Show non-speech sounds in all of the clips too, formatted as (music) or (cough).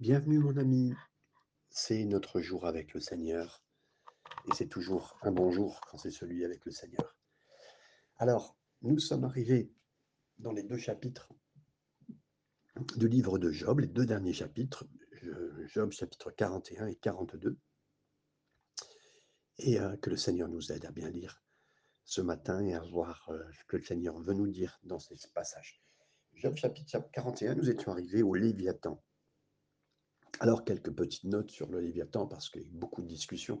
Bienvenue mon ami, c'est notre jour avec le Seigneur et c'est toujours un bon jour quand c'est celui avec le Seigneur. Alors, nous sommes arrivés dans les deux chapitres du livre de Job, les deux derniers chapitres, Job chapitre 41 et 42, et euh, que le Seigneur nous aide à bien lire ce matin et à voir euh, ce que le Seigneur veut nous dire dans ces passages. Job chapitre 41, nous étions arrivés au Léviathan. Alors, quelques petites notes sur le Léviathan, parce qu'il y a eu beaucoup de discussions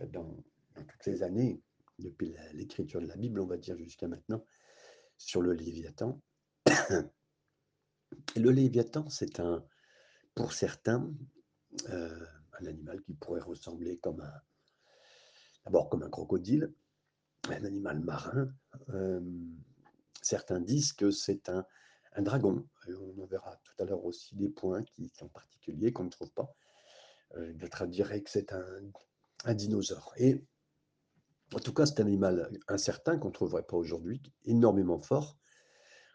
euh, dans, toutes les années, depuis l'écriture de la Bible, on va dire jusqu'à maintenant, sur le Léviathan. le Léviathan, c'est un, pour certains, euh, un animal qui pourrait ressembler comme un, d'abord comme un crocodile, un animal marin. Euh, certains disent que c'est un, un dragon. on en verra tout à l'heure aussi des points qui sont particuliers qu'on ne trouve pas. Euh, D'autres diraient que c'est un, dinosaure. Et en tout cas, c'est un animal incertain qu'on ne trouverait pas aujourd'hui, énormément fort,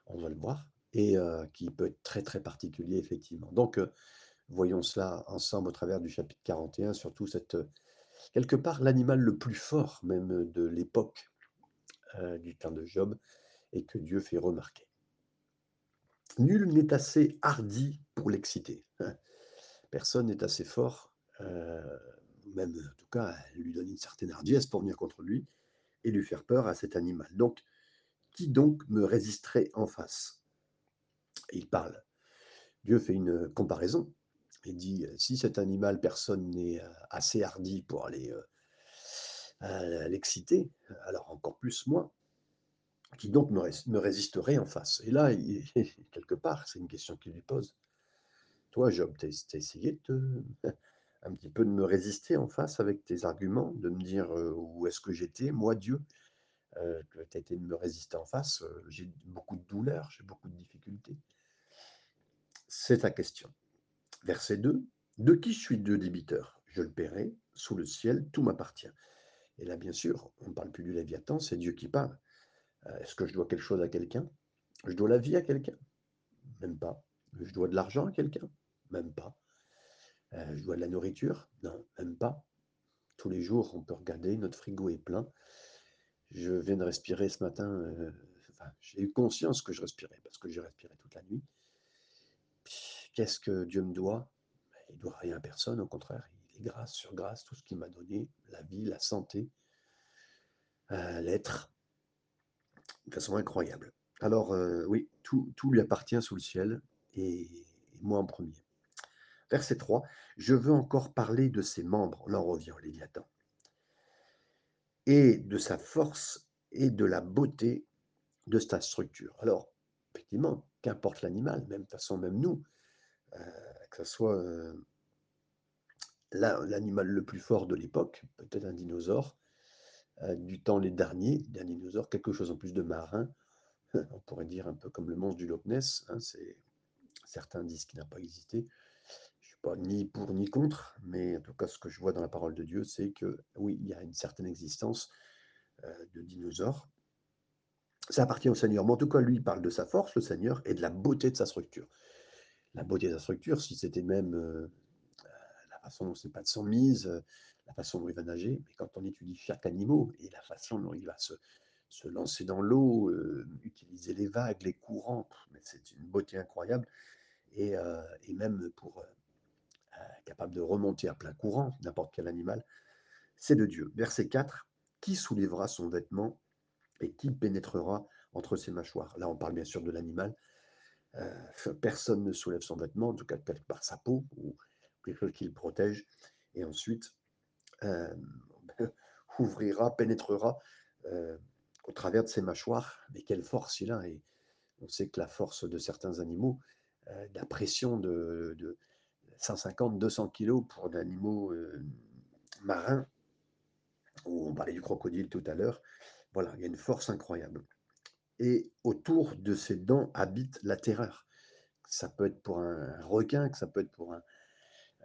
on va le voir, et euh, qui peut être très très particulier effectivement. Donc, euh, voyons cela ensemble au travers du chapitre 41, surtout cette quelque part l'animal le plus fort même de l'époque du temps de Job et que Dieu fait remarquer. Nul n'est assez hardi pour l'exciter. Hein. Personne n'est assez fort, euh, même en tout cas, lui donner une certaine hardiesse pour venir contre lui et lui faire peur à cet animal. Donc, qui donc me résisterait en face? Il parle. Dieu fait une comparaison. Il dit, si cet animal, personne n'est euh, assez hardi pour aller euh, l'exciter, alors encore plus moi qui donc me, résisterait en face Et là, (laughs) quelque part, c'est une question qu'il lui pose. Toi, Job, tu as, essayé de (laughs) un petit peu de me résister en face avec tes arguments, de me dire euh, où est-ce que j'étais, moi, Dieu, euh, tu as été de me résister en face. Euh, j'ai beaucoup de douleurs, j'ai beaucoup de difficultés. C'est ta question. Verset 2. De qui je suis deux débiteur? Je le paierai, sous le ciel, tout m'appartient. Et là, bien sûr, on ne parle plus du Léviathan, c'est Dieu qui parle. Euh, est-ce que je dois quelque chose à quelqu'un? Je dois la vie à quelqu'un? Même pas. Je dois de l'argent à quelqu'un? Même pas. Euh, je dois de la nourriture? Non, même pas. Tous les jours, on peut regarder, notre frigo est plein. Je viens de respirer ce matin. Euh, j'ai eu conscience que je respirais parce que j'ai respiré toute la nuit. Qu'est-ce que Dieu me doit? Il ne doit rien à personne, au contraire. Il est grâce sur grâce, tout ce qu'il m'a donné, la vie, la santé, l'être de façon incroyable. Alors euh, oui, tout, lui appartient sous le ciel, et, moi en premier. Verset 3, je veux encore parler de ses membres, on revient au Léviathan, et de sa force et de la beauté de sa structure. Alors, effectivement, qu'importe l'animal, même façon, même nous, euh, que ce soit euh, l'animal le plus fort de l'époque, peut-être un dinosaure, du temps les derniers, d'un dinosaure, quelque chose en plus de marin, (laughs) on pourrait dire un peu comme le monstre du Loch Ness, hein, certains disent qu'il n'a pas existé, je ne suis pas ni pour ni contre, mais en tout cas ce que je vois dans la parole de Dieu, c'est que oui, il y a une certaine existence euh, de dinosaures, ça appartient au Seigneur, mais en tout cas lui parle de sa force, le Seigneur, et de la beauté de sa structure. La beauté de sa structure, si c'était même euh, la façon dont c'est pas de son mise, la façon dont il va nager, mais quand on étudie chaque animal et la façon dont il va se, lancer dans l'eau, euh, utiliser les vagues, les courants, c'est une beauté incroyable. Et, euh, même pour euh, capable de remonter à plein courant, n'importe quel animal, c'est de Dieu. Verset 4, qui soulèvera son vêtement et qui pénétrera entre ses mâchoires? Là, on parle bien sûr de l'animal. (laughs) personne ne soulève son vêtement, en tout cas part sa peau ou quelque chose qui le protège. Et ensuite, euh, (laughs) ouvrira, pénétrera euh, au travers de ses mâchoires. Mais quelle force il a Et on sait que la force de certains animaux, euh, la pression de, 150-200 kg pour d'animaux marins, on parlait du crocodile tout à l'heure, voilà, il y a une force incroyable. Et autour de ses dents habite la terreur. Ça peut être pour un requin, que ça peut être pour un,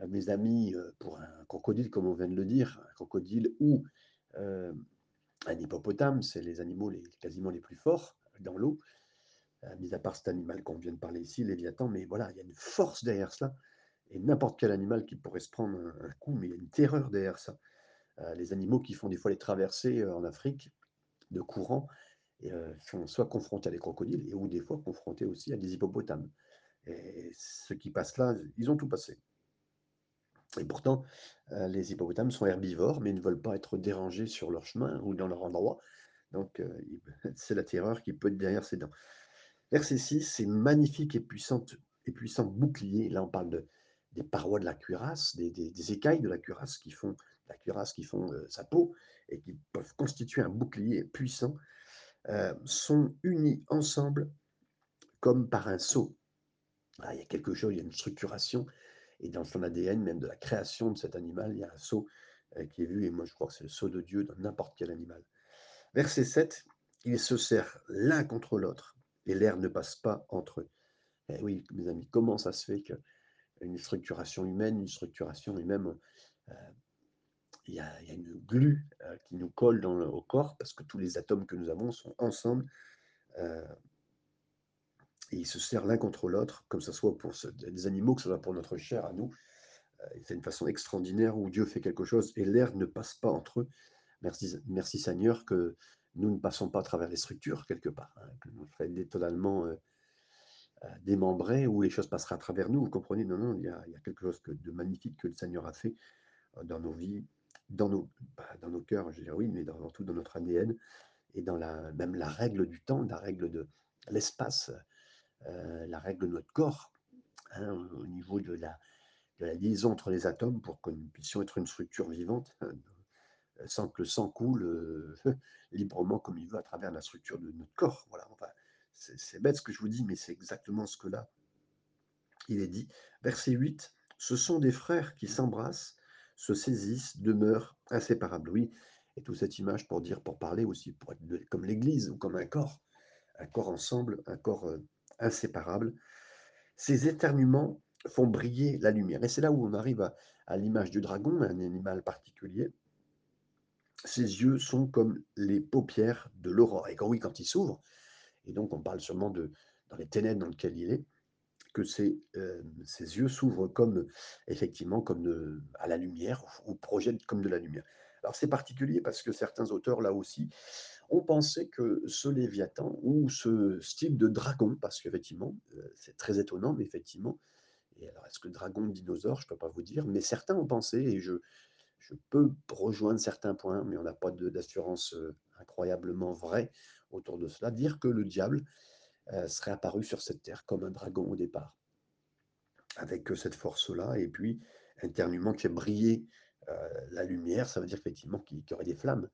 mes amis euh, pour un crocodile, comme on vient de le dire, un crocodile ou euh, un hippopotame, c'est les animaux les, quasiment les plus forts dans l'eau, euh, mis à part cet animal qu'on vient de parler ici, Léviathan, mais voilà, il y a une force derrière cela. et n'importe quel animal qui pourrait se prendre un, coup, mais il y a une terreur derrière ça. Les animaux qui font des fois les traversées en Afrique de courant et, euh, sont soit confrontés à des crocodiles et ou des fois confrontés aussi à des hippopotames. Et ceux qui passent là, ils ont tout passé. Et pourtant, euh, les hippopotames sont herbivores, mais ne veulent pas être dérangés sur leur chemin ou dans leur endroit. Donc, euh, (laughs) c'est la terreur qui peut être derrière ses dents. Verset 6, c'est magnifique et puissante et puissant bouclier. Là, on parle de, des parois de la cuirasse, des, écailles de la cuirasse qui font la cuirasse qui font euh, sa peau et qui peuvent constituer un bouclier puissant, sont unis ensemble comme par un sceau. Ah, il y a quelque chose, il y a une structuration et dans son ADN, même de la création de cet animal, il y a un sceau euh, qui est vu, et moi je crois que c'est le sceau de Dieu dans n'importe quel animal. Verset 7, ils se serrent l'un contre l'autre, et l'air ne passe pas entre eux. Eh oui, mes amis, comment ça se fait qu'une structuration humaine, une structuration humaine, euh, il, y a, une glu euh, qui nous colle au corps, parce que tous les atomes que nous avons sont ensemble, euh, et ils se serrent l'un contre l'autre, comme ce soit pour ce, des animaux, que ce soit pour notre chair à nous, c'est une façon extraordinaire où Dieu fait quelque chose et l'air ne passe pas entre eux. Merci, merci Seigneur que nous ne passons pas à travers les structures quelque part, hein, que nous soyons totalement euh, euh, démembrés où les choses passeraient à travers nous. Vous comprenez? Non, non, il y, a, quelque chose de magnifique que le Seigneur a fait euh, dans nos vies, dans nos, bah, dans nos cœurs, je dire oui, mais dans, tout dans notre ADN et dans la, même la règle du temps, la règle de l'espace, euh, la règle de notre corps, hein, au niveau de la, liaison entre les atomes pour que nous puissions être une structure vivante euh, sans que le sang coule euh, (laughs) librement comme il veut à travers la structure de notre corps. Voilà, c'est bête ce que je vous dis, mais c'est exactement ce que là, il est dit. Verset 8, ce sont des frères qui s'embrassent, se saisissent, demeurent inséparables. Oui, et toute cette image pour dire, pour parler aussi, pour être comme l'Église ou comme un corps, un corps ensemble, un corps inséparable. Ces éternuements font briller la lumière. Et c'est là où on arrive à, l'image du dragon, un animal particulier. Ses yeux sont comme les paupières de l'aurore. Et quand oui, quand il s'ouvre, et donc on parle sûrement de dans les ténèbres dans lesquelles il est, que ses, euh, yeux s'ouvrent comme effectivement comme de, à la lumière ou projettent comme de la lumière. Alors c'est particulier parce que certains auteurs là aussi ont pensé que ce Léviathan ou ce style de dragon, parce qu'effectivement euh, c'est très étonnant, mais effectivement et alors, est-ce que dragon, dinosaure, je ne peux pas vous dire, mais certains ont pensé, et je, peux rejoindre certains points, mais on n'a pas d'assurance euh, incroyablement vraie autour de cela, dire que le diable euh, serait apparu sur cette terre comme un dragon au départ, avec cette force-là, et puis internement qui briller euh, la lumière, ça veut dire effectivement qu'il y aurait des flammes.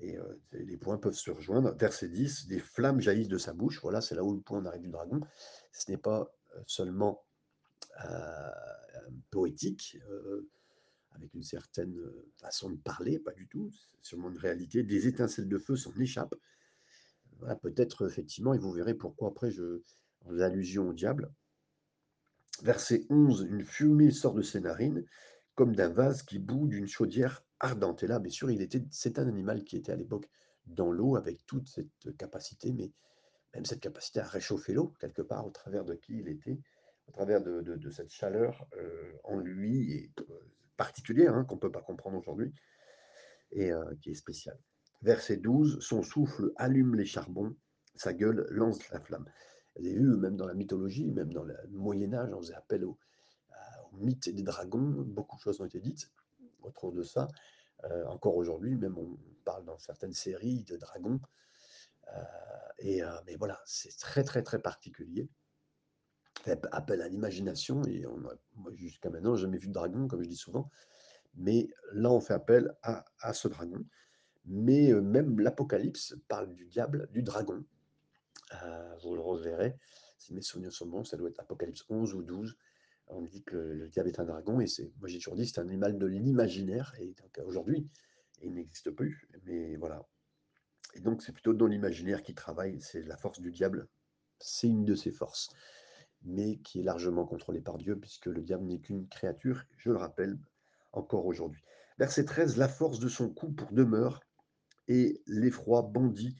Et euh, les points peuvent se rejoindre. Verset 10, des flammes jaillissent de sa bouche. Voilà, c'est là où le point arrive du dragon. Ce n'est pas euh, seulement euh, poétique, avec une certaine façon de parler, pas du tout, c'est sûrement une réalité. Des étincelles de feu s'en échappent. Peut-être effectivement, et vous verrez pourquoi après je en allusion au diable. Verset 11, une fumée sort de ses narines, comme d'un vase qui bout d'une chaudière ardente. Et là, bien sûr, il était, c'est un animal qui était à l'époque dans l'eau avec toute cette capacité, mais même cette capacité à réchauffer l'eau, quelque part, au travers de qui il était, au travers de, de- cette chaleur euh, en lui, euh, particulière, hein, qu'on ne peut pas comprendre aujourd'hui, et euh, qui est spéciale. Verset 12, son souffle allume les charbons, sa gueule lance la flamme. Vous avez vu, même dans la mythologie, même dans le Moyen Âge, on faisait appel au mythe des dragons, beaucoup de choses ont été dites autour de ça. Euh, encore aujourd'hui, même on parle dans certaines séries de dragons, euh, et, euh, mais voilà, c'est très très très particulier. Fait appel à l'imagination et on moi jusqu'à maintenant jamais vu de dragon comme je dis souvent, mais là on fait appel à, à ce dragon. Mais même l'Apocalypse parle du diable, du dragon. Vous le reverrez, si mes souvenirs sont bons, ça doit être Apocalypse 11 ou 12. On dit que le, le diable est un dragon et c'est, moi j'ai toujours dit c'est un animal de l'imaginaire et donc aujourd'hui il n'existe plus. Mais voilà, et donc, c'est plutôt dans l'imaginaire qui travaille, c'est la force du diable, c'est une de ses forces, mais qui est largement contrôlée par Dieu, puisque le diable n'est qu'une créature, je le rappelle encore aujourd'hui. Verset 13, la force de son coup pour demeure, et l'effroi bondit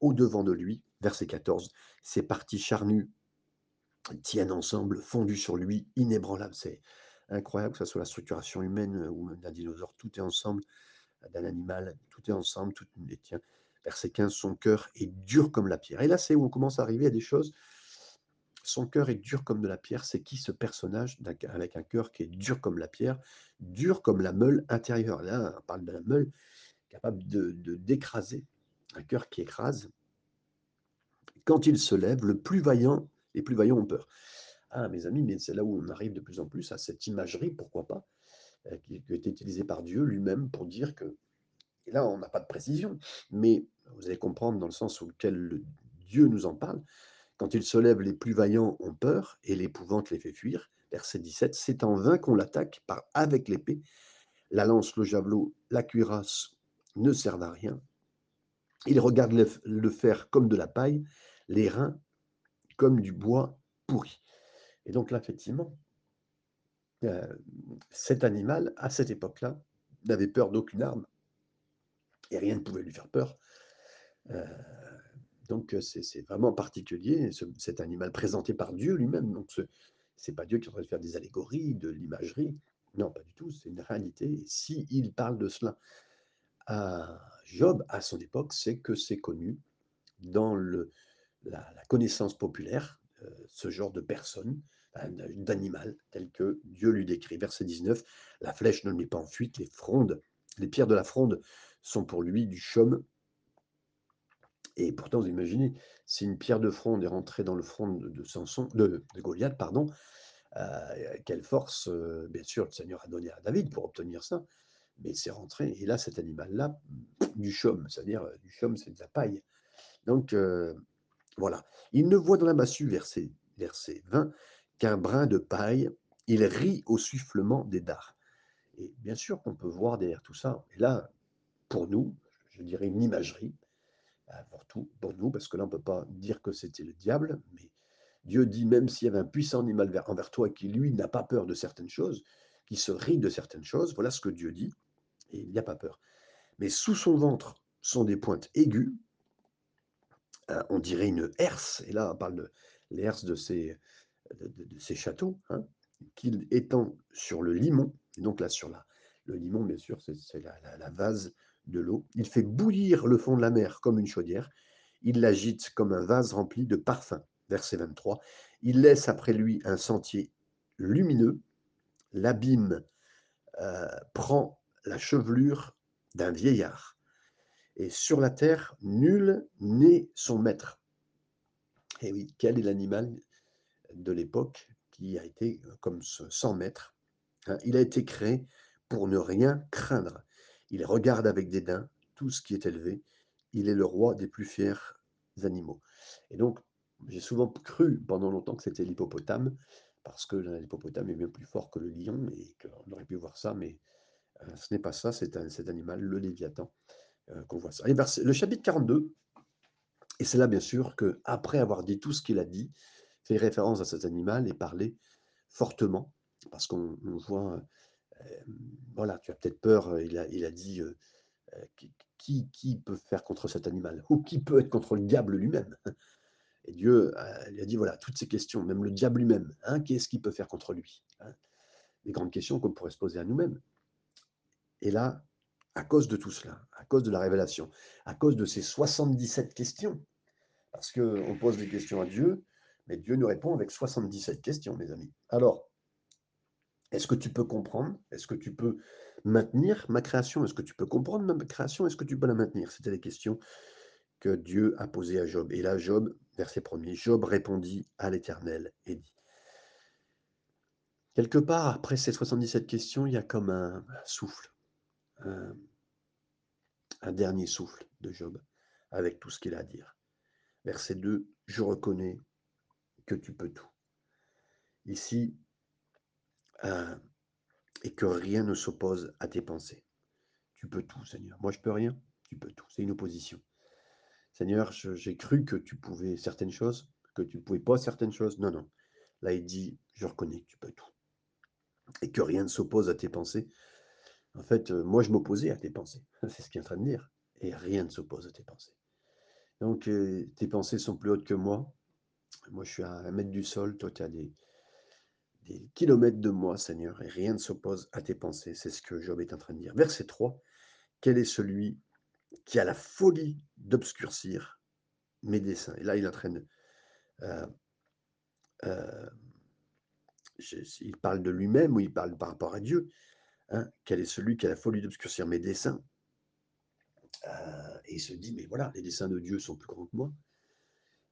au-devant de lui. Verset 14, ses parties charnues tiennent ensemble, fondues sur lui, inébranlables. C'est incroyable, que ce soit la structuration humaine ou d'un dinosaure, tout est ensemble, d'un animal, tout est ensemble, tout est tiens. Verset 15, son cœur est dur comme la pierre. Et là, c'est où on commence à arriver à des choses. Son cœur est dur comme de la pierre. C'est qui ce personnage avec un cœur qui est dur comme la pierre, dur comme la meule intérieure Là, on parle de la meule capable de d'écraser, un cœur qui écrase. Quand il se lève, le plus vaillant, les plus vaillants ont peur. Ah, mes amis, mais c'est là où on arrive de plus en plus à cette imagerie, pourquoi pas, euh, qui, a été utilisée par Dieu lui-même pour dire que, et là on n'a pas de précision, mais vous allez comprendre dans le sens auquel Dieu nous en parle, quand il se lève, les plus vaillants ont peur et l'épouvante les fait fuir. Verset 17, c'est en vain qu'on l'attaque par avec l'épée. La lance, le javelot, la cuirasse ne servent à rien. Il regarde le, fer comme de la paille, les reins comme du bois pourri. Et donc là, effectivement, euh, cet animal, à cette époque-là, n'avait peur d'aucune arme et rien ne pouvait lui faire peur. Euh, donc c'est vraiment particulier, cet animal présenté par Dieu lui-même. Donc ce n'est pas Dieu qui est en train de faire des allégories, de l'imagerie. Non, pas du tout, c'est une réalité. S'il il parle de cela à Job, à son époque, c'est que c'est connu dans le, la, connaissance populaire, ce genre de personne, d'animal, tel que Dieu lui décrit. Verset 19, la flèche ne met pas en fuite, les frondes, les pierres de la fronde sont pour lui du chaume. Et pourtant, vous imaginez, si une pierre de fronde est rentrée dans le front de, Samson, de, Goliath, pardon, euh, quelle force, euh, bien sûr, le Seigneur a donné à David pour obtenir ça, mais c'est rentré. Et là, cet animal-là, du chaume, c'est-à-dire euh, du chaume, c'est de la paille. Donc, voilà. Il ne voit dans la massue, verset, verset 20, qu'un brin de paille, il rit au sufflement des dards. Et bien sûr qu'on peut voir derrière tout ça. Et là, pour nous, je dirais une imagerie, pour, tout, pour nous, parce que là, on ne peut pas dire que c'était le diable, mais Dieu dit, même s'il y avait un puissant animal envers toi qui, lui, n'a pas peur de certaines choses, qui se rit de certaines choses, voilà ce que Dieu dit, et il n'y a pas peur. Mais sous son ventre sont des pointes aiguës, euh, on dirait une herse, et là, on parle de l'herse de ces, châteaux, hein, qu'il étend sur le limon, donc là, sur la, le limon, bien sûr, c'est la, la vase de l'eau. Il fait bouillir le fond de la mer comme une chaudière. Il l'agite comme un vase rempli de parfums. Verset 23. Il laisse après lui un sentier lumineux. L'abîme euh, prend la chevelure d'un vieillard. Et sur la terre, nul n'est son maître. Et oui, quel est l'animal de l'époque qui a été comme ce sans maître hein? Il a été créé pour ne rien craindre. Il regarde avec dédain tout ce qui est élevé. Il est le roi des plus fiers animaux. Et donc, j'ai souvent cru pendant longtemps que c'était l'hippopotame, parce que l'hippopotame est bien plus fort que le lion, et qu'on aurait pu voir ça, mais euh, ce n'est pas ça, c'est cet animal, le Léviathan, qu'on voit ça. Le chapitre 42, et c'est là bien sûr que après avoir dit tout ce qu'il a dit, fait référence à cet animal et parler fortement, parce qu'on voit voilà, tu as peut-être peur, il a, il a dit qui, qui, peut faire contre cet animal Ou qui peut être contre le diable lui-même Et Dieu il a dit voilà, toutes ces questions, même le diable lui-même, hein, qu'est-ce qu'il peut faire contre lui hein? Les grandes questions qu'on pourrait se poser à nous-mêmes. Et là, à cause de tout cela, à cause de la révélation, à cause de ces 77 questions, parce qu'on pose des questions à Dieu, mais Dieu nous répond avec 77 questions, mes amis. Alors, est-ce que tu peux comprendre? Est-ce que tu peux maintenir ma création? Est-ce que tu peux comprendre ma création? Est-ce que tu peux la maintenir? C'était les questions que Dieu a posées à Job. Et là, Job, verset 1 Job répondit à l'Éternel et dit. Quelque part, après ces 77 questions, il y a comme un souffle, un, dernier souffle de Job, avec tout ce qu'il a à dire. Verset 2, je reconnais que tu peux tout. Ici, et que rien ne s'oppose à tes pensées. Tu peux tout, Seigneur. Moi, je peux rien. Tu peux tout. C'est une opposition. Seigneur, j'ai cru que tu pouvais certaines choses, que tu ne pouvais pas certaines choses. Non, non. Là, il dit, je reconnais que tu peux tout. Et que rien ne s'oppose à tes pensées. En fait, moi, je m'opposais à tes pensées. (laughs) C'est ce qu'il est en train de dire. Et rien ne s'oppose à tes pensées. Donc, tes pensées sont plus hautes que moi. Moi, je suis à un mètre du sol. Toi, tu as des, des kilomètres de moi, Seigneur, et rien ne s'oppose à tes pensées. C'est ce que Job est en train de dire. Verset 3. Quel est celui qui a la folie d'obscurcir mes desseins? Et là, il entraîne. Euh, euh, il parle de lui-même ou il parle par rapport à Dieu? Hein, quel est celui qui a la folie d'obscurcir mes desseins euh, Et il se dit, mais voilà, les desseins de Dieu sont plus grands que moi.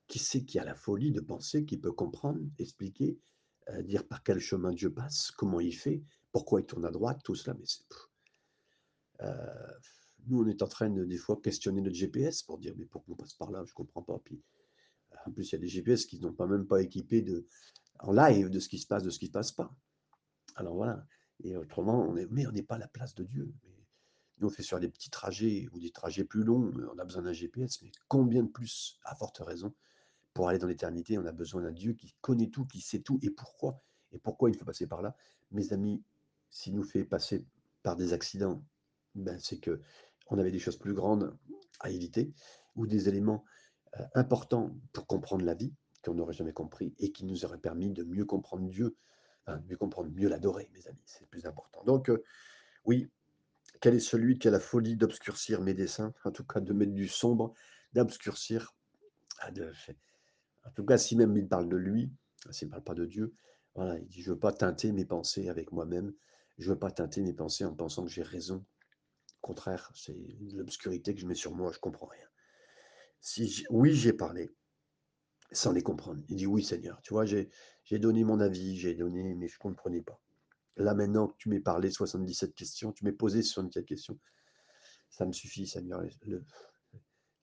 Qui c'est qui a la folie de penser, qui peut comprendre, expliquer, euh, dire par quel chemin Dieu passe, comment il fait, pourquoi il tourne à droite, tout cela. Mais c'est. Euh, nous, on est en train de, des fois, questionner notre GPS pour dire, mais pourquoi on passe par là? Je ne comprends pas. Puis, en plus, il y a des GPS qui n'ont pas même pas équipé de, en live de ce qui se passe, de ce qui ne se passe pas. Alors voilà. Et autrement, on mais on n'est pas à la place de Dieu. nous, on fait sur des petits trajets ou des trajets plus longs, on a besoin d'un GPS, mais combien de plus, à forte raison, pour aller dans l'éternité, on a besoin d'un Dieu qui connaît tout, qui sait tout, et pourquoi. Et pourquoi il faut passer par là? Mes amis, s'il nous fait passer par des accidents, ben c'est que on avait des choses plus grandes à éviter, ou des éléments euh, importants pour comprendre la vie, qu'on n'aurait jamais compris, et qui nous aurait permis de mieux comprendre Dieu, enfin, mieux comprendre, mieux l'adorer, mes amis, c'est le plus important. Donc, euh, oui, quel est celui qui a la folie d'obscurcir mes dessins, en tout cas de mettre du sombre, d'obscurcir, ah, en tout cas, si même il parle de lui, s'il ne parle pas de Dieu, voilà, il dit, je ne veux pas teinter mes pensées avec moi-même, je ne veux pas teinter mes pensées en pensant que j'ai raison. Au contraire, c'est l'obscurité que je mets sur moi, je ne comprends rien. Si oui, j'ai parlé, sans les comprendre. Il dit, oui Seigneur, tu vois, j'ai donné mon avis, j'ai donné, mais je ne comprenais pas. Là maintenant que tu m'es parlé 77 questions, tu m'es posé 77 questions, ça me suffit Seigneur.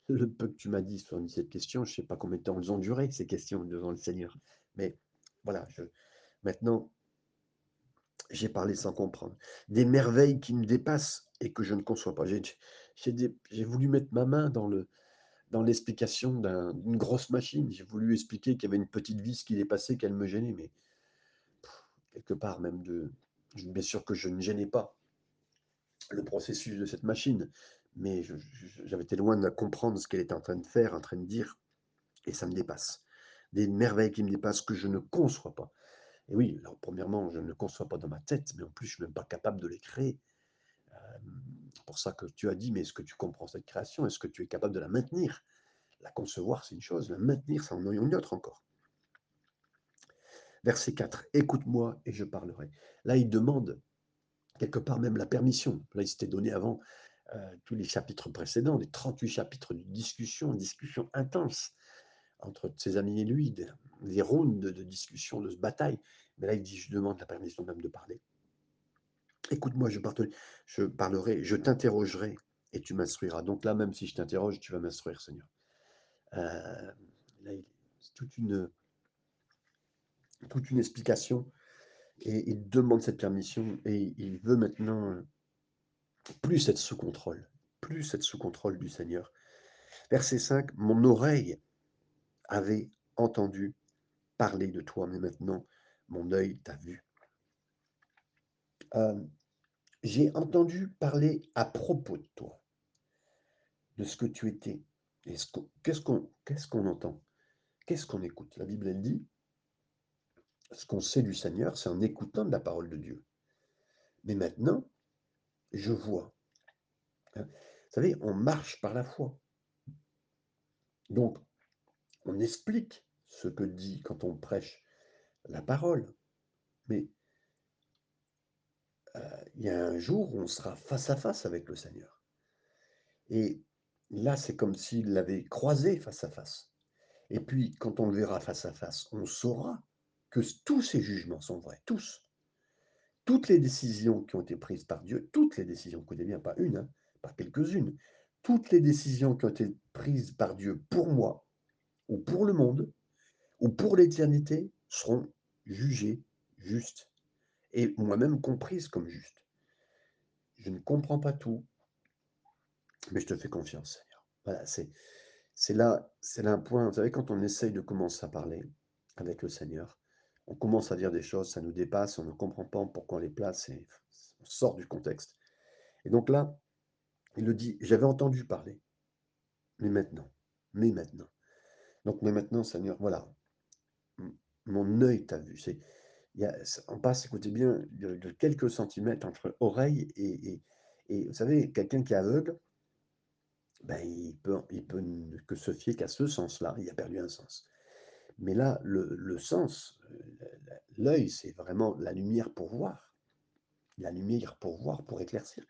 Le, peu que tu m'as dit 77 questions, je ne sais pas combien de temps elles ont duré, ces questions devant le Seigneur. Mais voilà, maintenant, j'ai parlé sans comprendre. Des merveilles qui me dépassent et que je ne conçois pas. J'ai voulu mettre ma main dans le, dans l'explication d'une grosse machine. J'ai voulu expliquer qu'il y avait une petite vis qui dépassait, qu'elle me gênait, mais quelque part même de... Bien sûr que je ne gênais pas le processus de cette machine, mais j'avais été loin de comprendre ce qu'elle était en train de faire, en train de dire, et ça me dépasse. Des merveilles qui me dépassent que je ne conçois pas. Et oui, alors premièrement, je ne conçois pas dans ma tête, mais en plus, je ne suis même pas capable de les créer. Euh, pour ça que tu as dit, mais est-ce que tu comprends cette création? Est-ce que tu es capable de la maintenir? La concevoir, c'est une chose, la maintenir, c'est en une autre encore. Verset 4, écoute-moi et je parlerai. Là, il demande quelque part même la permission. Là, il s'était donné avant euh, tous les chapitres précédents, les 38 chapitres de discussion, discussion intense entre ses amis et lui, des, rondes de, de discussion, de bataille. Mais là, il dit, je demande la permission même de parler. Écoute-moi, je, parlerai, je t'interrogerai et tu m'instruiras. Donc là, même si je t'interroge, tu vas m'instruire, Seigneur. Euh, c'est toute une, toute une explication et il demande cette permission et il veut maintenant plus être sous contrôle, plus être sous contrôle du Seigneur. Verset 5, mon oreille avait entendu parler de toi, mais maintenant mon œil t'a vu. Euh, j'ai entendu parler à propos de toi, de ce que tu étais. Qu'est-ce qu'on entend? Qu'est-ce qu'on écoute? La Bible, elle dit, ce qu'on sait du Seigneur, c'est en écoutant de la parole de Dieu. Mais maintenant, je vois. Hein. Vous savez, on marche par la foi. Donc, on explique ce que dit quand on prêche la parole. Mais il y a un jour où on sera face à face avec le Seigneur. Et là, c'est comme s'il l'avait croisé face à face. Et puis, quand on le verra face à face, on saura que tous ces jugements sont vrais, tous. Toutes les décisions qui ont été prises par Dieu, toutes les décisions, écoutez bien, pas une, hein, pas quelques-unes, toutes les décisions qui ont été prises par Dieu pour moi, ou pour le monde, ou pour l'éternité, seront jugées justes et moi-même comprise comme juste. Je ne comprends pas tout, mais je te fais confiance, Seigneur. Voilà, c'est, c'est là, c'est là un point. Vous savez, quand on essaye de commencer à parler avec le Seigneur, on commence à dire des choses, ça nous dépasse, on ne comprend pas pourquoi on les place on sort du contexte. Et donc là, il le dit, j'avais entendu parler, mais maintenant, mais maintenant. Donc, mais maintenant, Seigneur, voilà, mon œil t'a vu. On passe, écoutez bien, de quelques centimètres entre oreille et et et vous savez, quelqu'un qui est aveugle, ben, il peut il peut que se fier qu'à ce sens-là, il a perdu un sens. Mais là, le le sens, heu, l'œil, c'est vraiment la lumière pour voir. La lumière pour voir, pour éclaircir.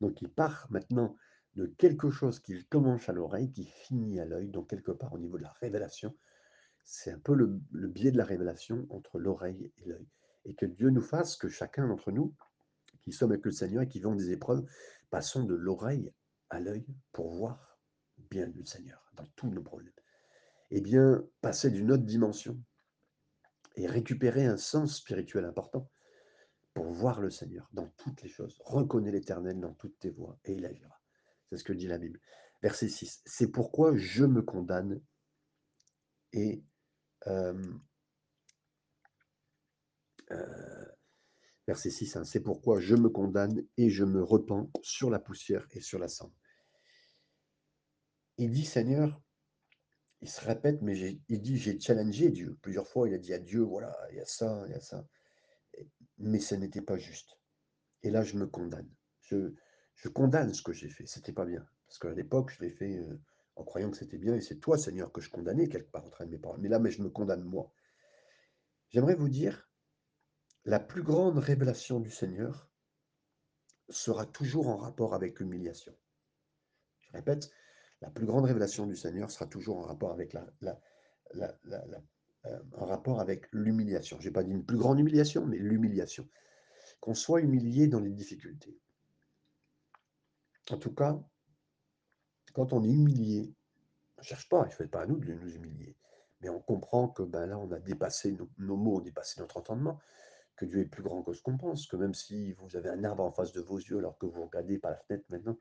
Donc il part maintenant de quelque chose qui commence à l'oreille, qui finit à l'œil, donc quelque part au niveau de la révélation. C'est un peu le biais de la révélation entre l'oreille et l'œil et que Dieu nous fasse que chacun d'entre nous, qui sommes avec le Seigneur et qui vivons des épreuves, passons de l'oreille à l'œil pour voir bien le Seigneur dans tous nos problèmes. Eh bien, passer d'une autre dimension et récupérer un sens spirituel important pour voir le Seigneur dans toutes les choses. Reconnais l'Éternel dans toutes tes voies et il agira. C'est ce que dit la Bible. Verset 6. C'est pourquoi je me condamne et verset 6, hein, c'est pourquoi je me condamne et je me repens sur la poussière et sur la cendre. Il dit, Seigneur, il se répète, mais il dit, j'ai challengé Dieu. Plusieurs fois, il a dit à Dieu, voilà, il y a ça, il y a ça. Mais ce n'était pas juste. Et là, je me condamne. Je, je condamne ce que j'ai fait. C'était pas bien. Parce qu'à l'époque, je l'ai fait euh, en croyant que c'était bien. Et c'est toi, Seigneur, que je condamnais quelque part en train de mes paroles. Mais là, mais je me condamne moi. J'aimerais vous dire, la plus grande révélation du Seigneur sera toujours en rapport avec l'humiliation. Je répète, la plus grande révélation du Seigneur sera toujours en rapport avec la, la, euh, en rapport avec l'humiliation. Je n'ai pas dit une plus grande humiliation, mais l'humiliation. Qu'on soit humilié dans les difficultés. En tout cas, quand on est humilié, on ne cherche pas, il ne fait pas à nous de nous humilier. Mais on comprend que ben là, on a dépassé nos, mots, on a dépassé notre entendement, que Dieu est plus grand que ce qu'on pense, que même si vous avez un arbre en face de vos yeux alors que vous regardez par la fenêtre maintenant,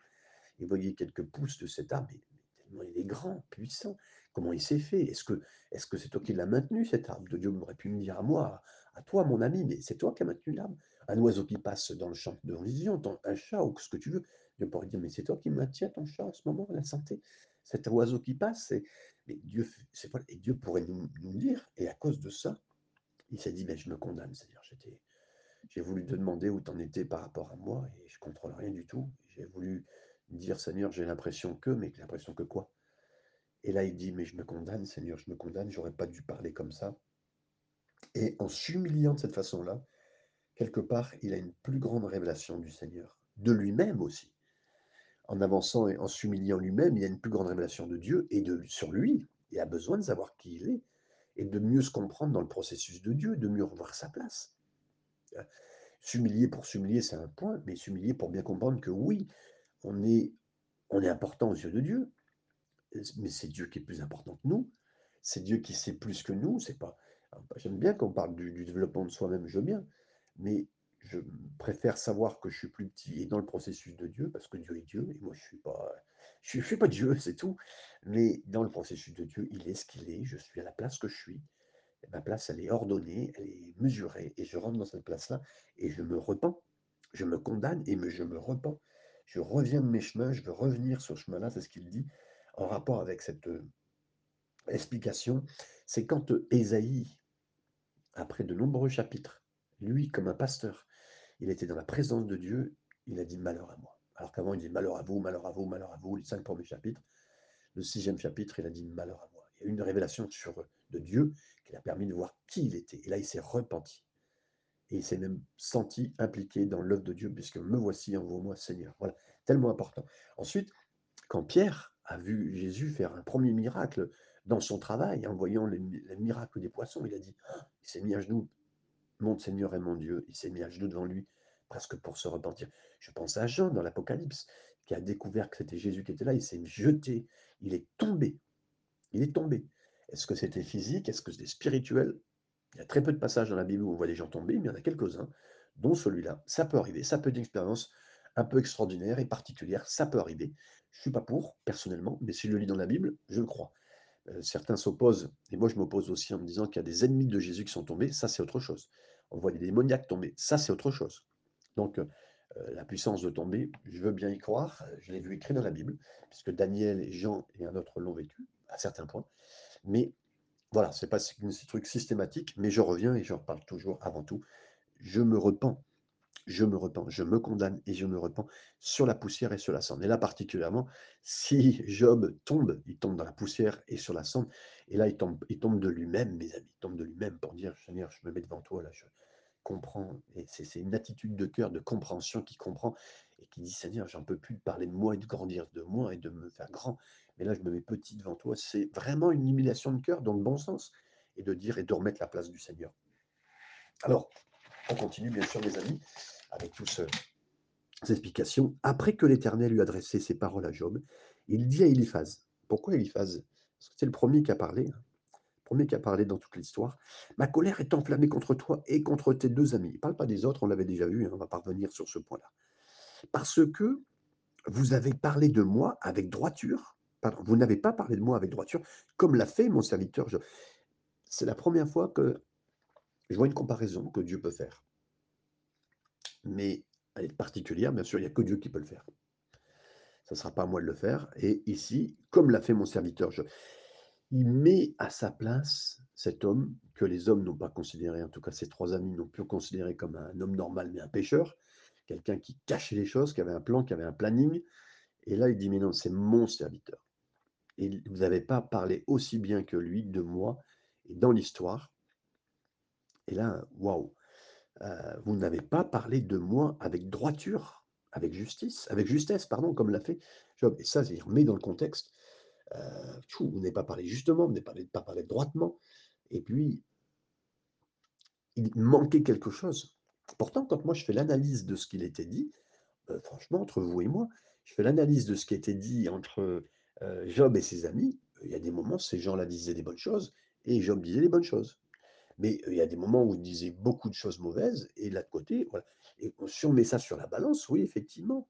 et voyez quelques pousses de cet arbre, tellement il est grand, puissant, comment il s'est fait? Est-ce que c'est toi qui l'as maintenu cet arbre? De Dieu aurait pu me dire à moi, à toi mon ami, mais c'est toi qui as maintenu l'arbre. Un oiseau qui passe dans le champ de vision, un chat ou ce que tu veux, Dieu pourrait dire mais c'est toi qui maintiens ton chat en ce moment, la santé Cet oiseau qui passe, mais Dieu, c'est et Dieu pourrait nous, nous dire, et à cause de ça, il s'est dit, mais je me condamne. C'est-à-dire, j'étais, j'ai voulu te demander où tu en étais par rapport à moi et je contrôle rien du tout. J'ai voulu dire, Seigneur, j'ai l'impression que, mais l'impression que quoi? Et là, il dit, mais je me condamne, Seigneur, je me condamne, j'aurais pas dû parler comme ça. Et en s'humiliant de cette façon-là, quelque part, il a une plus grande révélation du Seigneur, de lui-même aussi. En avançant et en s'humiliant lui-même, il a une plus grande révélation de Dieu et de sur lui. Il a besoin de savoir qui il est et de mieux se comprendre dans le processus de Dieu, de mieux revoir sa place. S'humilier pour s'humilier, c'est un point, mais s'humilier pour bien comprendre que oui, on est, on est important aux yeux de Dieu, mais c'est Dieu qui est plus important que nous, c'est Dieu qui sait plus que nous, c'est pas... J'aime bien qu'on parle du, du, développement de soi-même, je veux bien, mais je préfère savoir que je suis plus petit et dans le processus de Dieu, parce que Dieu est Dieu, et moi je suis pas, je suis pas Dieu, c'est tout. Mais dans le processus de Dieu, il est ce qu'il est, je suis à la place que je suis. Ma place, elle est ordonnée, elle est mesurée, et je rentre dans cette place-là, et je me repens. Je me condamne et je me repens. Je reviens de mes chemins, je veux revenir sur ce chemin-là, c'est ce qu'il dit, en rapport avec cette euh, explication. C'est quand Ésaïe, après de nombreux chapitres, lui, comme un pasteur, il était dans la présence de Dieu, il a dit malheur à moi. Alors qu'avant, il dit malheur à vous, malheur à vous, malheur à vous, les cinq premiers chapitres. Le sixième chapitre, il a dit malheur à moi. Il y a eu une révélation sur, de Dieu qui l'a permis de voir qui il était. Et là, il s'est repenti. Et il s'est même senti impliqué dans l'œuvre de Dieu, puisque me voici, envoie-moi, Seigneur. Voilà, tellement important. Ensuite, quand Pierre a vu Jésus faire un premier miracle dans son travail, en voyant le, miracle des poissons, il a dit, ah, il s'est mis à genoux, mon Seigneur et mon Dieu, il s'est mis à genoux devant lui, presque pour se repentir. Je pense à Jean dans l'Apocalypse, qui a découvert que c'était Jésus qui était là, il s'est jeté, il est tombé. Il est tombé. Est-ce que c'était physique? Est-ce que c'était spirituel? Il y a très peu de passages dans la Bible où on voit les gens tomber, mais il y en a quelques-uns, dont celui-là. Ça peut arriver, ça peut être une expérience un peu extraordinaire et particulière, ça peut arriver. Je ne suis pas pour, personnellement, mais si je le lis dans la Bible, je le crois. Euh, certains s'opposent, et moi je m'oppose aussi en me disant qu'il y a des ennemis de Jésus qui sont tombés, ça c'est autre chose. On voit des démoniaques tomber, ça c'est autre chose. Donc, euh, la puissance de tomber, je veux bien y croire, je l'ai vu écrit dans la Bible, puisque Daniel et Jean et un autre l'ont vécu, à certains points. Mais Voilà, c'est pas c ce truc systématique, mais je reviens et j'en reparle toujours avant tout. Je me repens, je me repens, je me condamne et je me repens sur la poussière et sur la cendre. Et là, particulièrement, si (laughs) Job tombe, il tombe dans la poussière et sur la cendre, et là, il tombe, de lui-même, mes amis, il tombe de lui-même pour dire, Seigneur, je me mets devant toi, là, je comprends. Et c'est c'est une attitude de cœur, de compréhension qui comprend et qui dit, Seigneur, j'en peux plus de parler de moi et de grandir de moi et de me faire grand. Mais là, je me mets petit devant toi. C'est vraiment une humiliation de cœur dans le bon sens et de dire et de remettre la place du Seigneur. Alors, on continue, bien sûr, mes amis, avec toutes ces explications. Après que l'Éternel lui adressé ces paroles à Job, il dit à Eliphaz, pourquoi Eliphaz Parce que c'est le premier qui a parlé, hein, le premier qui a parlé dans toute l'histoire. Ma colère est enflammée contre toi et contre tes deux amis. Il ne parle pas des autres, on l'avait déjà vu, hein, on va pas revenir sur ce point-là. Parce que vous avez parlé de moi avec droiture, pardon, vous n'avez pas parlé de moi avec droiture, comme l'a fait mon serviteur. C'est la première fois que je vois une comparaison que Dieu peut faire. Mais elle est particulière, bien sûr, il n'y a que Dieu qui peut le faire. Ça ne sera pas à moi de le faire. Et ici, comme l'a fait mon serviteur, il met à sa place cet homme que les hommes n'ont pas considéré, en tout cas ses trois amis n'ont pu considérer comme un homme normal, mais un pécheur, quelqu'un qui cachait les choses, qui avait un plan, qui avait un planning. Et là, il dit, mais non, c'est mon serviteur. Et vous n'avez pas parlé aussi bien que lui de moi et dans l'histoire. Et là, waouh, euh, vous n'avez pas parlé de moi avec droiture, avec justice, avec justesse, pardon, comme l'a fait Job. Et ça, il remet dans le contexte. Euh, vous n'avez pas parlé justement, vous n'avez pas parlé droitement. Et puis, il manquait quelque chose. Pourtant, quand moi je fais l'analyse de ce qu'il était dit, euh, franchement, entre vous et moi, je fais l'analyse de ce qui était dit entre Job et ses amis. Il y a des moments, ces gens-là disaient des bonnes choses et Job disait les bonnes choses. Mais il y a des moments où il disait beaucoup de choses mauvaises, et de l'autre côté, voilà. Si on met ça sur la balance, oui, effectivement,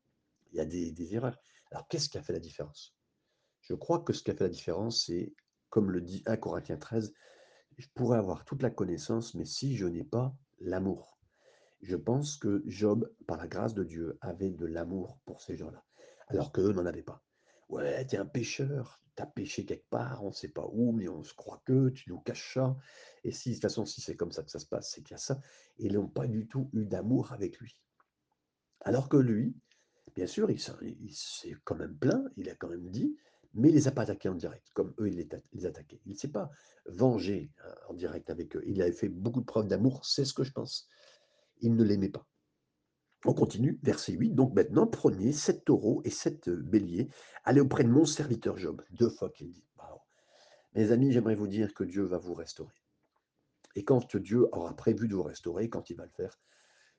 il y a des, des erreurs. Alors, qu'est-ce qui a fait la différence? Je crois que ce qui a fait la différence, c'est, comme le dit 1 Corinthiens 13, je pourrais avoir toute la connaissance, mais si je n'ai pas l'amour. Je pense que Job, par la grâce de Dieu, avait de l'amour pour ces gens-là, alors qu'eux n'en avaient pas. Ouais, tu es un pécheur, tu as péché quelque part, on ne sait pas où, mais on se croit que, tu nous caches ça. Et si, de toute façon, si c'est comme ça que ça se passe, c'est qu'il y a ça. Et ils n'ont pas du tout eu d'amour avec lui. Alors que lui, bien sûr, il s'est quand même plaint, il a quand même dit, mais il ne les a pas attaqués en direct, comme eux, il les attaquaient. Il ne s'est pas vengé hein, en direct avec eux. Il avait fait beaucoup de preuves d'amour, c'est ce que je pense. Il ne l'aimait pas. On continue, verset 8. Donc maintenant, prenez sept taureaux et sept euh, béliers, allez auprès de mon serviteur Job. Deux fois qu'il dit. Mes amis, j'aimerais vous dire que Dieu va vous restaurer. Et quand Dieu aura prévu de vous restaurer, quand il va le faire,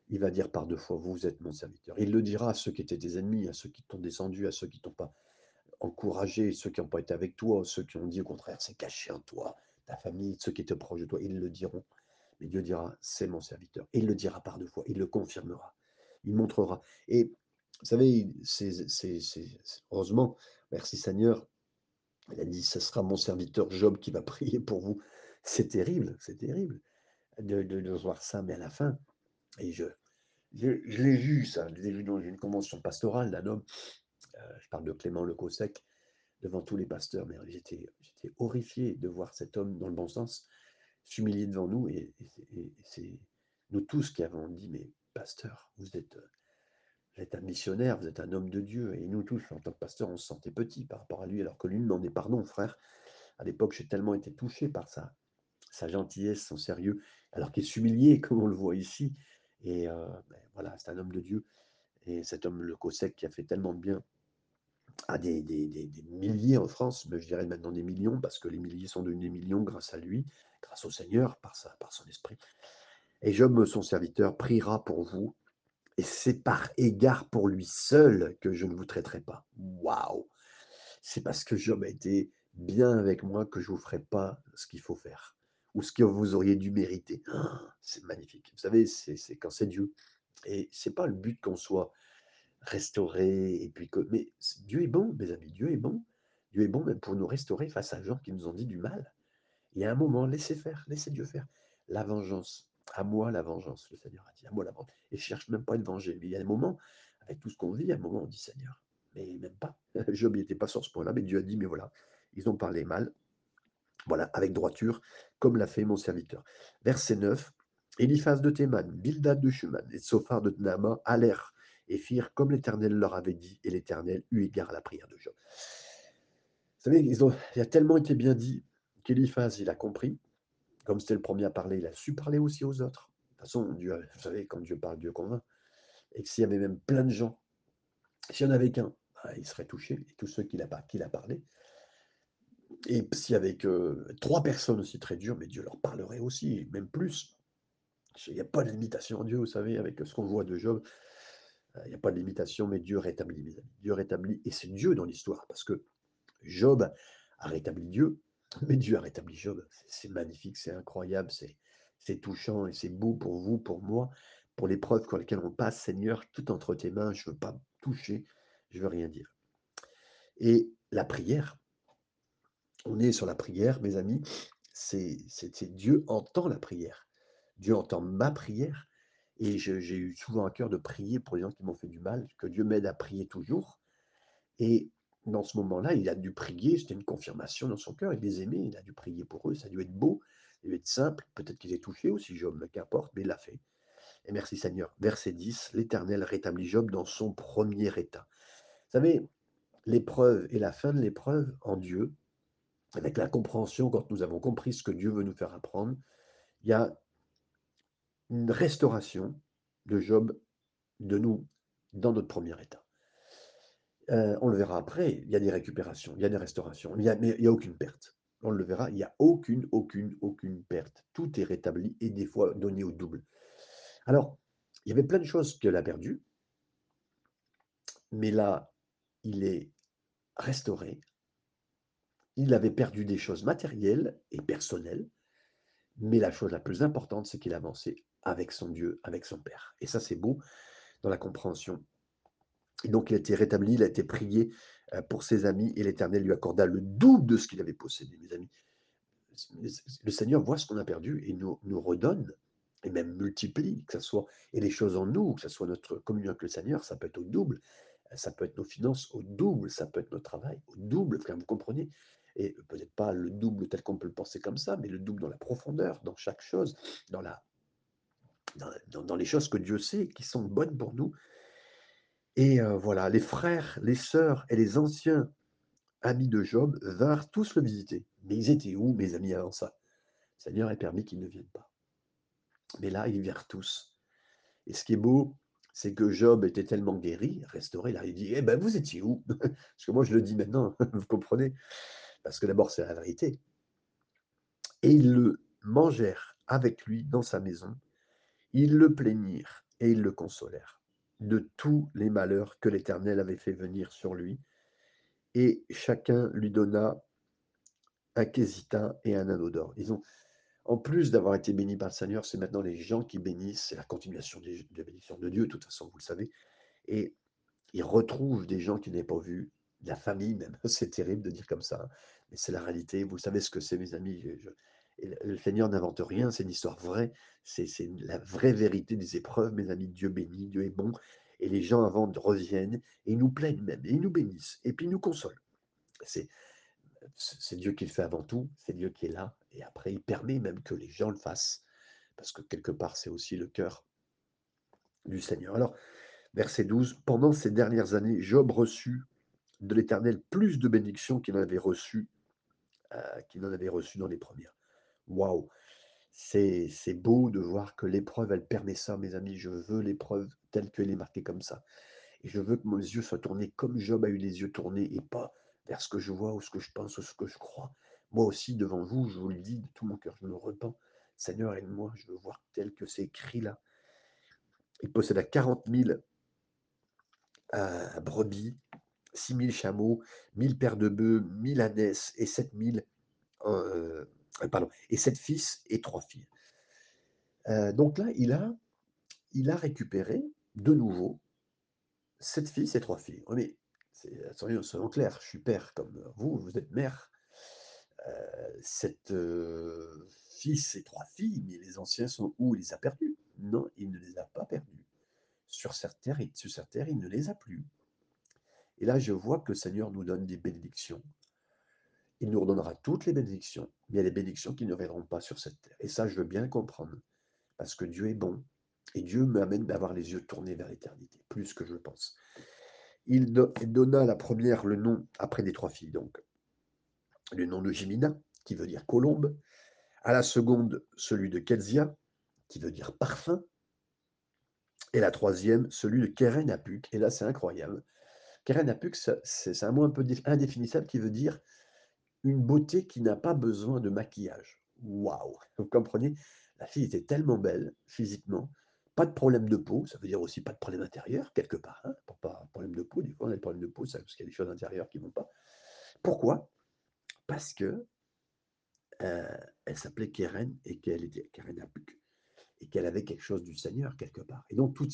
il va dire par deux fois, vous êtes mon serviteur. Il le dira à ceux qui étaient tes ennemis, à ceux qui t'ont descendu, à ceux qui t'ont pas encouragé, ceux qui n'ont pas été avec toi, ceux qui ont dit au contraire, c'est caché en toi, ta famille, ceux qui étaient proches de toi, ils le diront. Mais Dieu dira, c'est mon serviteur. Il le dira par deux fois, il le confirmera il montrera. Et vous savez, c'est, heureusement, merci Seigneur, il a dit, ce sera mon serviteur Job qui va (laughs) prier pour vous. C'est terrible, c'est terrible de, voir ça, mais à la fin, et je, je, l'ai vu, ça, je l'ai vu dans une convention pastorale d'un homme, euh, je parle de Clément Le Cossec, devant tous les pasteurs, mais j'étais, horrifié de voir cet homme, dans le bon sens, s'humilier devant nous, et c'est nous tous qui avons dit, mais pasteur, vous êtes, euh, vous êtes un missionnaire, vous êtes un homme de Dieu. Et nous tous, en tant que pasteur, on se sentait petit par rapport à lui, alors que lui est pardon, frère. À l'époque, j'ai tellement été touché par sa, gentillesse, son sérieux, alors qu'il s'humiliait, (laughs) comme on le voit ici. Et euh, ben, voilà, c'est un homme de Dieu. Et cet homme, le Cosec, qui a fait tellement de bien à des, des, milliers en France, mais je dirais maintenant des millions, parce que les milliers sont devenus des millions grâce à lui, grâce au Seigneur, par, sa, par son esprit. Et Job, son serviteur, priera pour vous, et c'est par égard pour lui seul que je ne vous traiterai pas. Waouh C'est parce que Job a été bien avec moi que je ne vous ferai pas ce qu'il faut faire, ou ce que vous auriez dû mériter. Ah, c'est magnifique. Vous savez, c'est quand c'est Dieu. Et c'est pas le but qu'on soit restauré, et puis que. Mais Dieu est bon, mes amis, Dieu est bon. Dieu est bon même pour nous restaurer face à gens qui nous ont dit du mal. Il y a un moment, laissez faire, laissez Dieu faire. La vengeance, à moi la vengeance, le Seigneur a dit, à moi la vengeance. Et je cherche même pas à être vengé. Mais il y a des moments, avec tout ce qu'on vit, un moment, on dit Seigneur, mais même pas. (laughs) Job n'était pas sur ce point-là, mais Dieu a dit, mais voilà, ils ont parlé mal. Voilà, avec droiture, comme l'a fait mon serviteur. Verset 9. Eliphaz de Théman, Bildad de Schumann et Sophar de Nama allèrent et firent comme l'Éternel leur avait dit, et l'Éternel eut égard à la prière de Job. Vous savez, ils ont, il a tellement été bien dit qu'Eliphaz, il a compris. Comme c'était le premier à parler, il a su parler aussi aux autres. De toute façon, Dieu, vous savez, quand Dieu parle, Dieu convainc. Et que s'il y avait même plein de gens, s'il n'y en avait qu'un, bah, il serait touché, et tous ceux qui a parlé. Et s'il y avait que trois personnes aussi très dures, mais Dieu leur parlerait aussi, même plus. Il n'y a pas de limitation en Dieu, vous savez, avec ce qu'on voit de Job. Euh, il n'y a pas de limitation, mais Dieu rétablit. Dieu rétablit, et c'est Dieu dans l'histoire, parce que Job a rétabli Dieu, (laughs) mais Dieu a rétabli Job. C'est magnifique, c'est incroyable, c'est touchant, et c'est beau pour vous, pour moi, pour l'épreuve pour lesquelles on passe. Seigneur, tout entre tes mains, je ne veux pas toucher, je ne veux rien dire. Et la prière, on est sur la prière, mes amis, c'est Dieu entend la prière. Dieu entend ma prière. Et j'ai eu souvent à cœur de prier pour les gens qui m'ont fait du mal, que Dieu m'aide à prier toujours. Et dans ce moment-là, il a dû prier, c'était une confirmation dans son cœur, il les aimait, il a dû prier pour eux, ça a dû être beau, ça a dû être simple, peut-être qu'il est touché aussi, Job, mais qu'importe, mais il l'a fait. Et merci Seigneur. Verset 10, l'Éternel rétablit Job dans son premier état. Vous savez, l'épreuve et la fin de l'épreuve en Dieu, avec la compréhension, quand nous avons compris ce que Dieu veut nous faire apprendre, il y a une restauration de Job, de nous, dans notre premier état. On le verra après, il y a des récupérations, il y a des restaurations, mais il n'y a, aucune perte. On le verra, il n'y a aucune, aucune, aucune perte. Tout est rétabli et des fois donné au double. Alors, il y avait plein de choses qu'elle a perdues, mais là, il est restauré. Il avait perdu des choses matérielles et personnelles, mais la chose la plus importante, c'est qu'il a avancé avec son Dieu, avec son Père. Et ça, c'est beau dans la compréhension. Et donc, il a été rétabli, il a été prié euh, pour ses amis, et l'Éternel lui accorda le double de ce qu'il avait possédé, mes amis. Le Seigneur voit ce qu'on a perdu et nous, redonne, et même multiplie, que ce soit, et les choses en nous, que ce soit notre communion avec le Seigneur, ça peut être au double, ça peut être nos finances au double, ça peut être notre travail au double, vous comprenez? Et peut-être pas le double tel qu'on peut le penser comme ça, mais le double dans la profondeur, dans chaque chose, dans la dans, les choses que Dieu sait qui sont bonnes pour nous. Et voilà, les frères, les sœurs et les anciens amis de Job vinrent tous le visiter. Mais ils étaient où, mes amis, avant ça? Le Seigneur a permis qu'ils ne viennent pas. Mais là, ils vinrent tous. Et ce qui est beau, c'est que Job était tellement guéri, restauré, là, il dit Eh ben, vous étiez où? (laughs) Parce que moi, je le dis maintenant, (laughs) vous comprenez? Parce que d'abord, c'est la vérité. Et ils le mangèrent avec lui dans sa maison ils le plaignirent et ils le consolèrent de tous les malheurs que l'Éternel avait fait venir sur lui, et chacun lui donna un quesita et un anneau d'or. Ils ont, en plus d'avoir été bénis par le Seigneur, c'est maintenant les gens qui bénissent, c'est la continuation des, de bénédiction de Dieu, de toute façon, vous le savez, et ils retrouvent des gens qu'ils n'avaient pas vus, la famille même, (laughs) c'est terrible de dire comme ça, mais c'est la réalité, vous savez ce que c'est, mes amis, le Seigneur n'invente rien, c'est une histoire vraie, c'est la vraie vérité des épreuves, mes amis. Dieu bénit, Dieu est bon, et les gens avant reviennent et nous plaignent même, et ils nous bénissent, et puis ils nous consolent. C'est Dieu qui le fait avant tout, c'est Dieu qui est là, et après il permet même que les gens le fassent, parce que quelque part c'est aussi le cœur du Seigneur. Alors, verset 12, pendant ces dernières années, Job reçut de l'Éternel plus de bénédictions qu'il en avait reçu, euh, qu'il en avait reçu dans les premières. Waouh! C'est beau de voir que l'épreuve, elle permet ça, mes amis. Je veux l'épreuve telle qu'elle est marquée comme ça. Et je veux que mes yeux soient tournés comme Job a eu les yeux tournés et pas vers ce que je vois ou ce que je pense ou ce que je crois. Moi aussi, devant vous, je vous le dis de tout mon cœur, je me repens. Seigneur, aide-moi, je veux voir tel que c'est écrit là. Il posséda 40 000 euh, brebis, 6 000 chameaux, 1000 paires de bœufs, 1000 ânesses et 7 000 euh, pardon, et sept fils et trois filles. Euh, donc là, il a, il a récupéré de nouveau sept fils et trois filles. mais soyons, soyons, clairs, je suis père comme vous, vous êtes mère. Euh, sept fils et trois filles, mais les anciens sont où? Il les a perdus? Non, il ne les a pas perdus. Sur cette terre, sur cette terre, il ne les a plus. Et là, je vois que le Seigneur nous donne des bénédictions il nous redonnera toutes les bénédictions, mais il y a des bénédictions qui ne viendront pas sur cette terre. Et ça, je veux bien comprendre, parce que Dieu est bon, et Dieu m'amène d'avoir les yeux tournés vers l'éternité, plus que je pense. Il donna la première le nom après des trois filles, donc le nom de Jimina, qui veut dire colombe, à la seconde celui de Kezia, qui veut dire parfum, et la troisième celui de Kerenapuk, et là c'est incroyable. Kerenapuk, c'est un mot un peu indéfinissable qui veut dire une beauté qui n'a pas besoin de maquillage. Waouh (laughs) Vous comprenez? La fille était tellement belle physiquement, pas de problème de peau, ça veut dire aussi pas de problème intérieur, quelque part. Hein, pour pas problème de peau, des fois on a des problèmes de peau, ça, parce qu'il y a des choses intérieures qui ne vont pas. Pourquoi? Parce que euh, elle s'appelait Keren et qu'elle était Keren Apuk et qu'elle avait quelque chose du Seigneur quelque part. Et donc, tous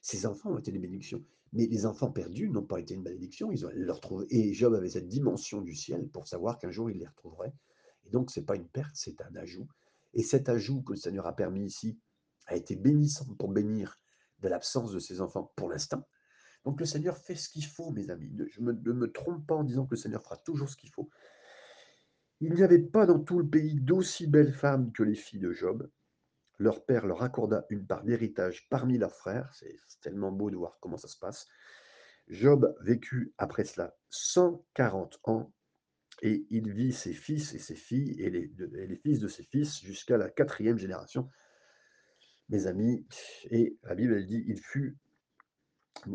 ces, enfants ont été des bénédictions. Mais les enfants perdus n'ont pas été une malédiction. Ils ont. Et Job avait cette dimension du ciel pour savoir qu'un jour il les retrouverait. Et donc, ce n'est pas une perte, c'est un ajout. Et cet ajout que le Seigneur a permis ici a été bénissant pour bénir de l'absence de ses enfants pour l'instant. Donc le Seigneur fait ce qu'il faut, mes amis. Je ne me trompe pas en disant que le Seigneur fera toujours ce qu'il faut. Il n'y avait pas dans tout le pays d'aussi belles femmes que les filles de Job. Leur père leur accorda une part d'héritage parmi leurs frères. C'est tellement beau de voir comment ça se passe. Job vécut après cela 140 ans et il vit ses fils et ses filles et les, fils de ses fils jusqu'à la quatrième génération. Mes amis, et la Bible elle dit, il fut,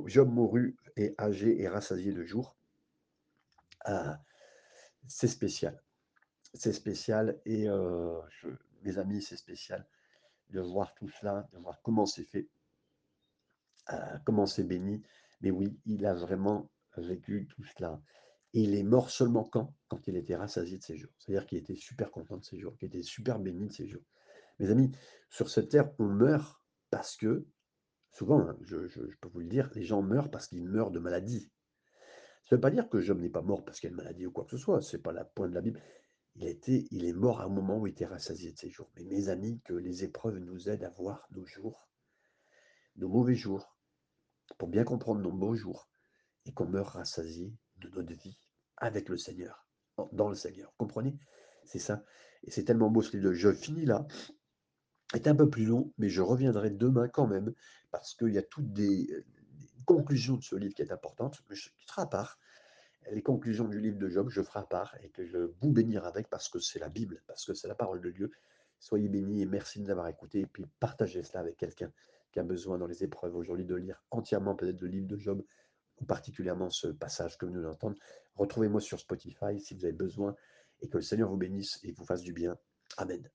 Job mourut et âgé et rassasié de jours. Ah, c'est spécial c'est spécial et mes amis, c'est spécial de voir tout cela, de voir comment c'est fait, comment c'est béni. Mais oui, il a vraiment vécu tout cela. Et il est mort seulement quand? Quand il était rassasié de ses jours. C'est-à-dire qu'il était super content de ses jours, qu'il était super béni de ses jours. Mes amis, sur cette terre, on meurt parce que, souvent, hein, je, peux vous le dire, les gens meurent parce qu'ils meurent de maladie. Ça ne veut pas dire que Job n'est pas mort parce qu'il y a une maladie ou quoi que ce soit. Ce n'est pas la pointe de la Bible il, il est mort à un moment où il était rassasié de ses jours. Mais mes amis, que les épreuves nous aident à voir nos jours, nos mauvais jours, pour bien comprendre nos beaux jours, et qu'on meurt rassasié de notre vie avec le Seigneur, dans le Seigneur. Vous comprenez? C'est ça. Et c'est tellement beau ce livre. Je finis là. C'est un peu plus long, mais je reviendrai demain quand même, parce qu'il y a toutes des, conclusions de ce livre qui est importante, mais qui sera à part les conclusions du livre de Job, je ferai part et que je vous bénirai avec parce que c'est la Bible, parce que c'est la parole de Dieu. Soyez bénis et merci de nous avoir écoutés. Et puis partagez cela avec quelqu'un qui a besoin dans les épreuves aujourd'hui de lire entièrement peut-être le livre de Job, ou particulièrement ce passage que nous entendre. Retrouvez-moi sur Spotify si vous avez besoin et que le Seigneur vous bénisse et vous fasse du bien. Amen.